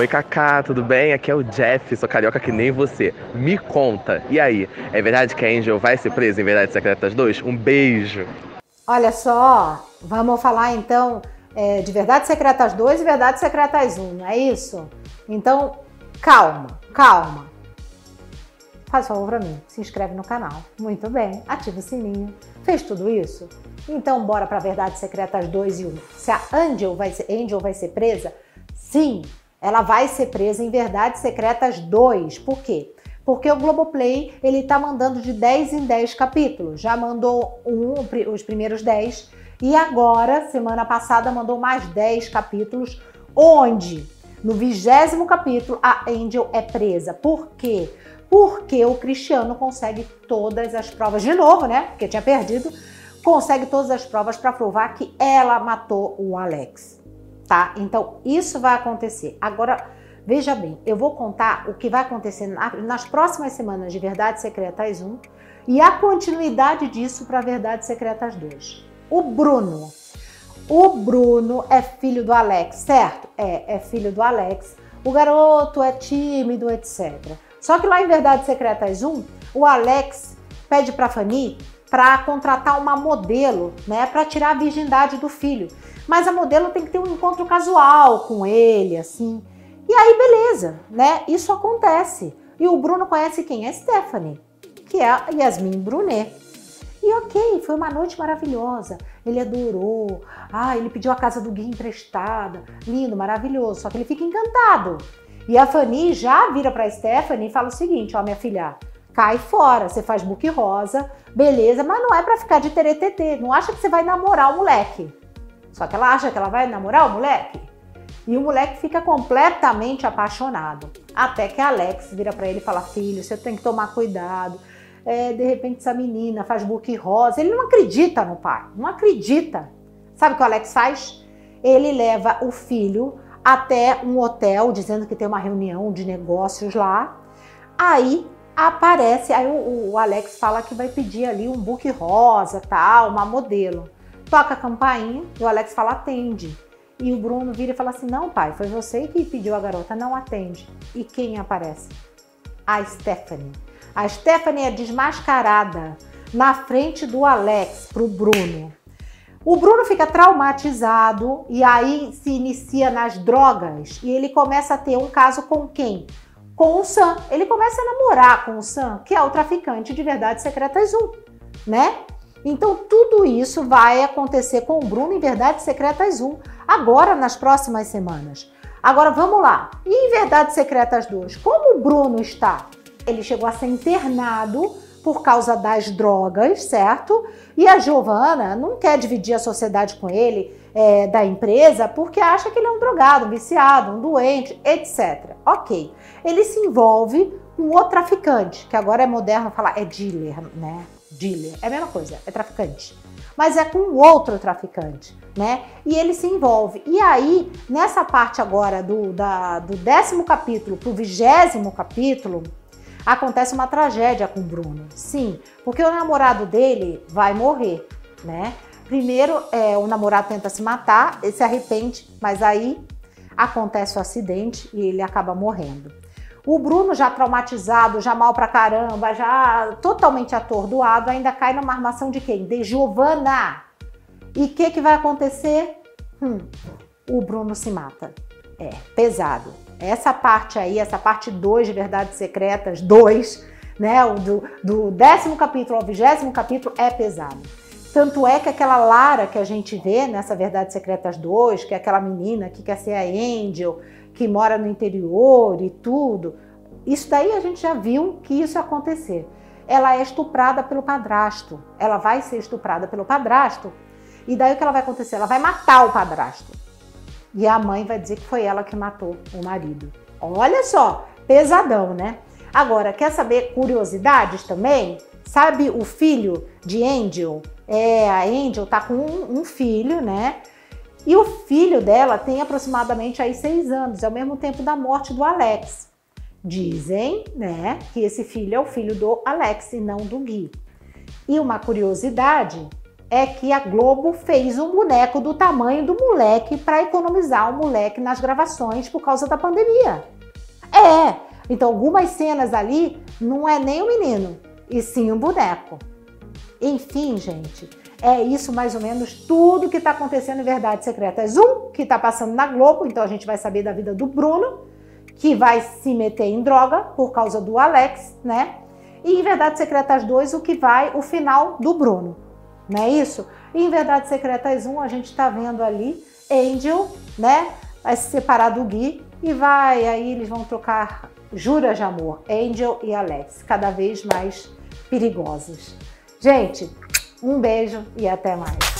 Oi, Kaká, tudo bem? Aqui é o Jeff, sou carioca que nem você. Me conta, e aí? É verdade que a Angel vai ser presa em Verdades Secretas 2? Um beijo. Olha só, vamos falar então é, de Verdades Secretas 2 e Verdades Secretas 1, não é isso? Então, calma, calma. Faz favor para mim, se inscreve no canal. Muito bem, ativa o sininho. Fez tudo isso? Então bora para Verdades Secretas 2 e 1. Se a Angel vai ser, Angel vai ser presa? Sim, ela vai ser presa em Verdades Secretas 2. Por quê? Porque o Globoplay, ele tá mandando de 10 em 10 capítulos. Já mandou um, os primeiros 10 e agora, semana passada, mandou mais 10 capítulos, onde no vigésimo capítulo a Angel é presa. Por quê? porque o Cristiano consegue todas as provas, de novo, né? Porque tinha perdido, consegue todas as provas para provar que ela matou o Alex, tá? Então isso vai acontecer. Agora, veja bem, eu vou contar o que vai acontecer nas próximas semanas de Verdades Secretas 1 e a continuidade disso para Verdades Secretas 2. O Bruno. O Bruno é filho do Alex, certo? É, é filho do Alex. O garoto é tímido, etc. Só que lá em Verdades Secretas 1, o Alex pede para Fanny para contratar uma modelo, né, para tirar a virgindade do filho. Mas a modelo tem que ter um encontro casual com ele, assim. E aí, beleza, né? Isso acontece. E o Bruno conhece quem? A Stephanie, que é a Yasmin Brunet. E ok, foi uma noite maravilhosa. Ele adorou. Ah, ele pediu a casa do Gui emprestada. Lindo, maravilhoso. Só que ele fica encantado. E a Fanny já vira para Stephanie e fala o seguinte: ó, minha filha, cai fora, você faz book rosa, beleza, mas não é para ficar de teretetê. Não acha que você vai namorar o moleque. Só que ela acha que ela vai namorar o moleque. E o moleque fica completamente apaixonado. Até que Alex vira para ele e fala: Filho, você tem que tomar cuidado. É, de repente essa menina faz book rosa. Ele não acredita no pai, não acredita. Sabe o que o Alex faz? Ele leva o filho até um hotel dizendo que tem uma reunião de negócios lá. Aí aparece, aí o, o, Alex fala que vai pedir ali um book rosa, tal, uma modelo. Toca a campainha e o Alex fala atende. E o Bruno vira e fala assim: "Não, pai, foi você que pediu a garota, não atende". E quem aparece? A Stephanie. A Stephanie é desmascarada na frente do Alex pro Bruno. O Bruno fica traumatizado e aí se inicia nas drogas e ele começa a ter um caso com quem? Com o Sam. Ele começa a namorar com o Sam, que é o traficante de Verdades Secretas 1, né? Então tudo isso vai acontecer com o Bruno em Verdades Secretas 1, agora nas próximas semanas. Agora vamos lá. E em Verdades Secretas 2, como o Bruno está? Ele chegou a ser internado por causa das drogas, certo? E a Giovana não quer dividir a sociedade com ele é, da empresa porque acha que ele é um drogado, um viciado, um doente, etc. Ok. Ele se envolve com o traficante, que agora é moderno falar é dealer, né? Dealer. É a mesma coisa, é traficante. Mas é com outro traficante, né? E ele se envolve. E aí, nessa parte agora do, da, do décimo capítulo para o vigésimo capítulo, acontece uma tragédia com o Bruno. Sim, porque o namorado dele vai morrer, né? Primeiro, é, o namorado tenta se matar, ele se arrepende, mas aí acontece o acidente e ele acaba morrendo. O Bruno, já traumatizado, já mal pra caramba, já totalmente atordoado, ainda cai numa armação de quem? De Giovanna. E o que, que vai acontecer? Hum, o Bruno se mata. É, pesado. Essa parte aí, essa parte 2 de Verdades Secretas, 2, né, do, do décimo capítulo ao vigésimo capítulo, é pesado. Tanto é que aquela Lara que a gente vê nessa Verdades Secretas 2, que é aquela menina que quer ser a Angel, que mora no interior e tudo, isso daí a gente já viu que isso ia acontecer. Ela é estuprada pelo padrasto. Ela vai ser estuprada pelo padrasto. E daí o que ela vai acontecer? Ela vai matar o padrasto. E a mãe vai dizer que foi ela que matou o marido. Olha só, pesadão, né? Agora, quer saber curiosidades também? Sabe o filho de Angel? É, a Angel tá com um, um filho, né? E o filho dela tem aproximadamente aí seis anos, é o mesmo tempo da morte do Alex. Dizem, né, que esse filho é o filho do Alex e não do Gui. E uma curiosidade é que a Globo fez um boneco do tamanho do moleque para economizar o moleque nas gravações por causa da pandemia. É, então algumas cenas ali não é nem o menino, e sim um boneco. Enfim, gente, é isso mais ou menos tudo que está acontecendo em Verdades Secretas 1, que está passando na Globo, então a gente vai saber da vida do Bruno, que vai se meter em droga por causa do Alex, né? E em Verdades Secretas 2, o que vai, o final do Bruno, não é isso? E em Verdades Secretas 1, a gente está vendo ali Angel, né? Vai se separar do Gui e vai, aí eles vão trocar juras de amor, Angel e Alex, cada vez mais perigosos. Gente, um beijo e até mais.